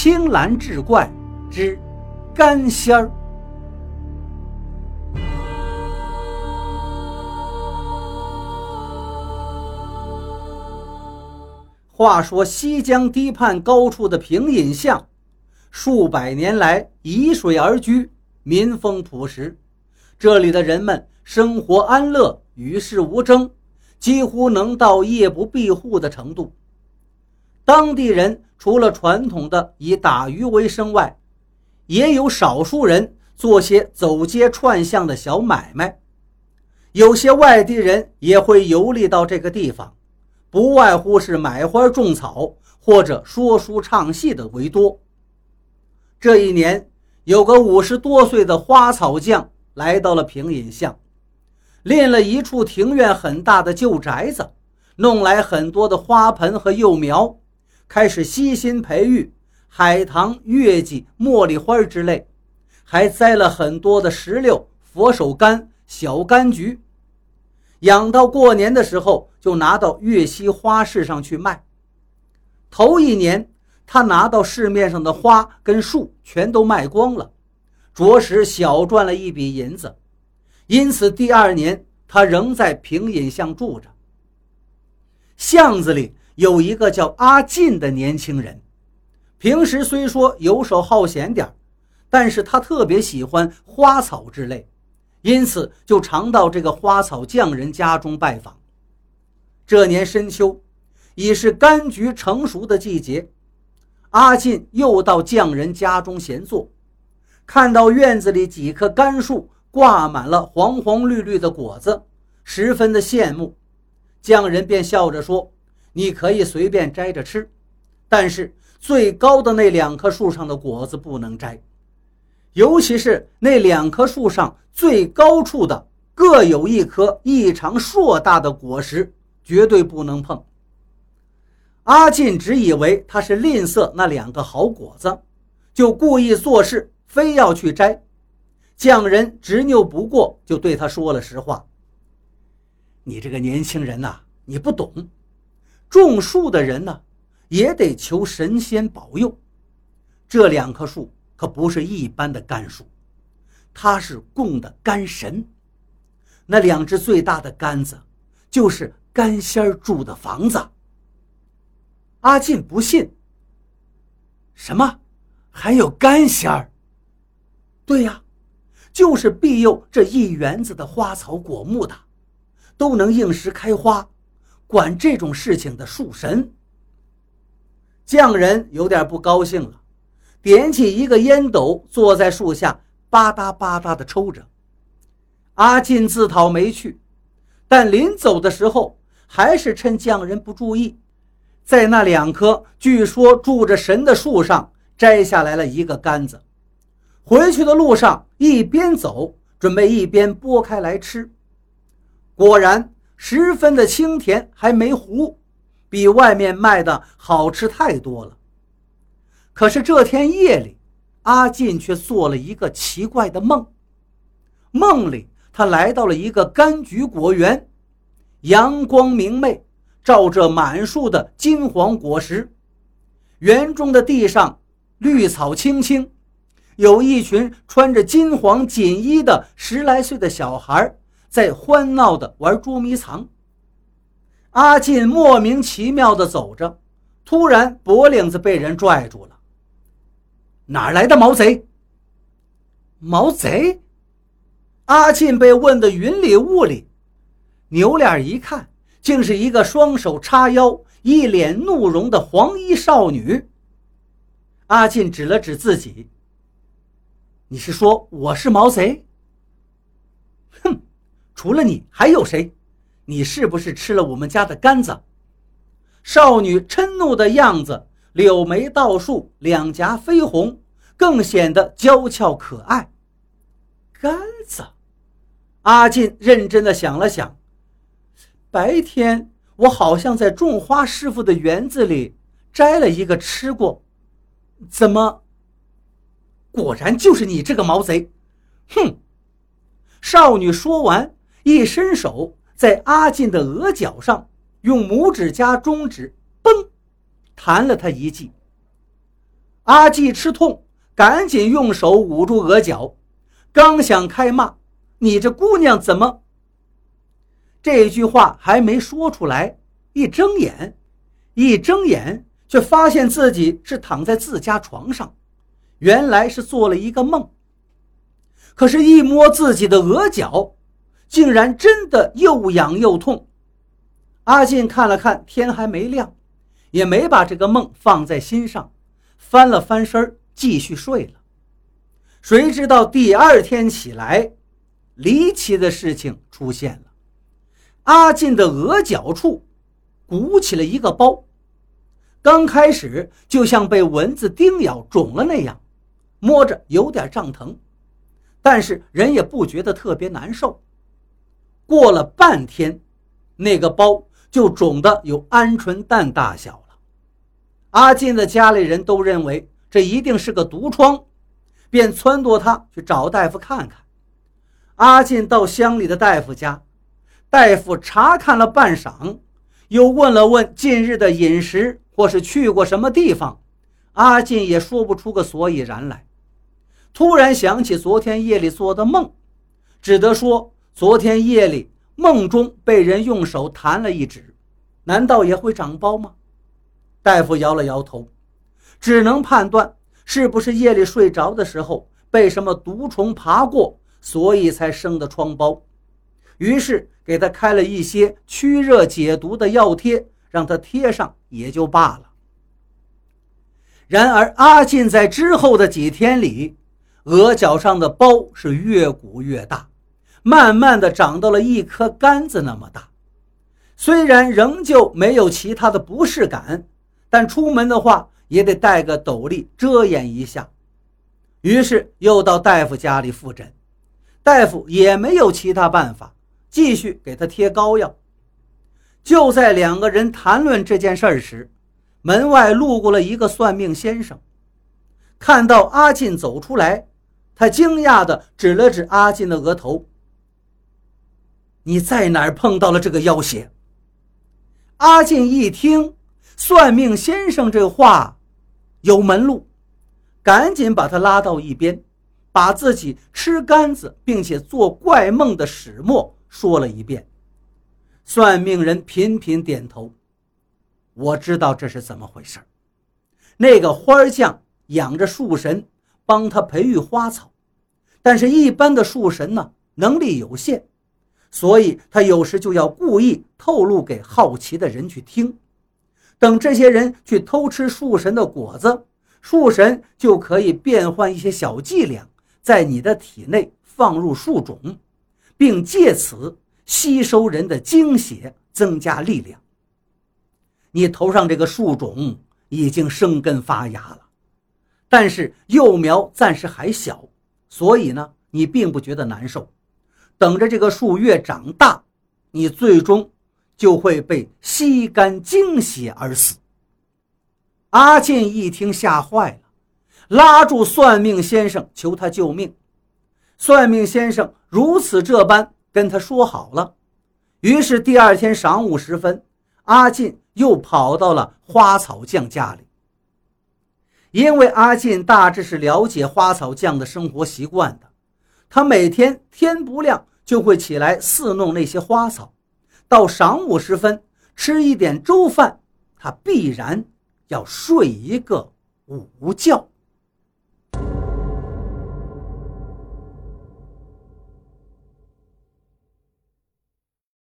青蓝志怪之干仙儿。话说西江堤畔高处的平隐巷，数百年来依水而居，民风朴实。这里的人们生活安乐，与世无争，几乎能到夜不闭户的程度。当地人除了传统的以打鱼为生外，也有少数人做些走街串巷的小买卖。有些外地人也会游历到这个地方。不外乎是买花种草或者说书唱戏的为多。这一年，有个五十多岁的花草匠来到了平隐巷，练了一处庭院很大的旧宅子，弄来很多的花盆和幼苗，开始悉心培育海棠、月季、茉莉花之类，还栽了很多的石榴、佛手柑、小柑橘。养到过年的时候，就拿到越西花市上去卖。头一年，他拿到市面上的花跟树全都卖光了，着实小赚了一笔银子。因此，第二年他仍在平隐巷住着。巷子里有一个叫阿进的年轻人，平时虽说游手好闲点但是他特别喜欢花草之类。因此，就常到这个花草匠人家中拜访。这年深秋，已是柑橘成熟的季节，阿进又到匠人家中闲坐，看到院子里几棵柑树挂满了黄黄绿绿的果子，十分的羡慕。匠人便笑着说：“你可以随便摘着吃，但是最高的那两棵树上的果子不能摘。”尤其是那两棵树上最高处的各有一颗异常硕大的果实，绝对不能碰。阿进只以为他是吝啬那两个好果子，就故意做事，非要去摘。匠人执拗不过，就对他说了实话：“你这个年轻人呐，你不懂，种树的人呢，也得求神仙保佑。这两棵树。”可不是一般的甘树，它是供的干神。那两只最大的杆子，就是干仙儿住的房子。阿进不信。什么？还有干仙儿？对呀，就是庇佑这一园子的花草果木的，都能应时开花，管这种事情的树神。匠人有点不高兴了。点起一个烟斗，坐在树下吧嗒吧嗒地抽着。阿进自讨没趣，但临走的时候，还是趁匠人不注意，在那两棵据说住着神的树上摘下来了一个杆子。回去的路上，一边走，准备一边剥开来吃。果然，十分的清甜，还没糊，比外面卖的好吃太多了。可是这天夜里，阿进却做了一个奇怪的梦。梦里，他来到了一个柑橘果园，阳光明媚，照着满树的金黄果实。园中的地上绿草青青，有一群穿着金黄锦衣的十来岁的小孩在欢闹地玩捉迷藏。阿进莫名其妙地走着，突然脖领子被人拽住了。哪来的毛贼？毛贼！阿进被问得云里雾里，扭脸一看，竟是一个双手叉腰、一脸怒容的黄衣少女。阿进指了指自己：“你是说我是毛贼？”“哼，除了你还有谁？你是不是吃了我们家的杆子？”少女嗔怒的样子。柳眉倒竖，两颊绯红，更显得娇俏可爱。杆子，阿进认真的想了想，白天我好像在种花师傅的园子里摘了一个吃过，怎么？果然就是你这个毛贼！哼！少女说完，一伸手，在阿进的额角上用拇指加中指，嘣！弹了他一记，阿季吃痛，赶紧用手捂住额角，刚想开骂：“你这姑娘怎么？”这句话还没说出来，一睁眼，一睁眼却发现自己是躺在自家床上，原来是做了一个梦。可是，一摸自己的额角，竟然真的又痒又痛。阿进看了看天还没亮，也没把这个梦放在心上，翻了翻身继续睡了。谁知道第二天起来，离奇的事情出现了。阿进的额角处鼓起了一个包，刚开始就像被蚊子叮咬肿了那样，摸着有点胀疼，但是人也不觉得特别难受。过了半天，那个包就肿得有鹌鹑蛋大小了。阿进的家里人都认为这一定是个毒疮，便撺掇他去找大夫看看。阿进到乡里的大夫家。大夫查看了半晌，又问了问近日的饮食或是去过什么地方，阿进也说不出个所以然来。突然想起昨天夜里做的梦，只得说昨天夜里梦中被人用手弹了一指，难道也会长包吗？大夫摇了摇头，只能判断是不是夜里睡着的时候被什么毒虫爬过，所以才生的疮包。于是给他开了一些驱热解毒的药贴，让他贴上也就罢了。然而阿进在之后的几天里，额角上的包是越鼓越大，慢慢的长到了一颗杆子那么大。虽然仍旧没有其他的不适感，但出门的话也得带个斗笠遮掩一下。于是又到大夫家里复诊，大夫也没有其他办法。继续给他贴膏药。就在两个人谈论这件事时，门外路过了一个算命先生，看到阿进走出来，他惊讶地指了指阿进的额头：“你在哪儿碰到了这个妖邪？”阿进一听算命先生这话有门路，赶紧把他拉到一边，把自己吃杆子并且做怪梦的始末。说了一遍，算命人频频点头。我知道这是怎么回事那个花匠养着树神，帮他培育花草，但是一般的树神呢，能力有限，所以他有时就要故意透露给好奇的人去听。等这些人去偷吃树神的果子，树神就可以变换一些小伎俩，在你的体内放入树种。并借此吸收人的精血，增加力量。你头上这个树种已经生根发芽了，但是幼苗暂时还小，所以呢，你并不觉得难受。等着这个树越长大，你最终就会被吸干精血而死。阿进一听吓坏了，拉住算命先生求他救命。算命先生如此这般跟他说好了，于是第二天晌午时分，阿进又跑到了花草匠家里。因为阿进大致是了解花草匠的生活习惯的，他每天天不亮就会起来侍弄那些花草，到晌午时分吃一点粥饭，他必然要睡一个午觉。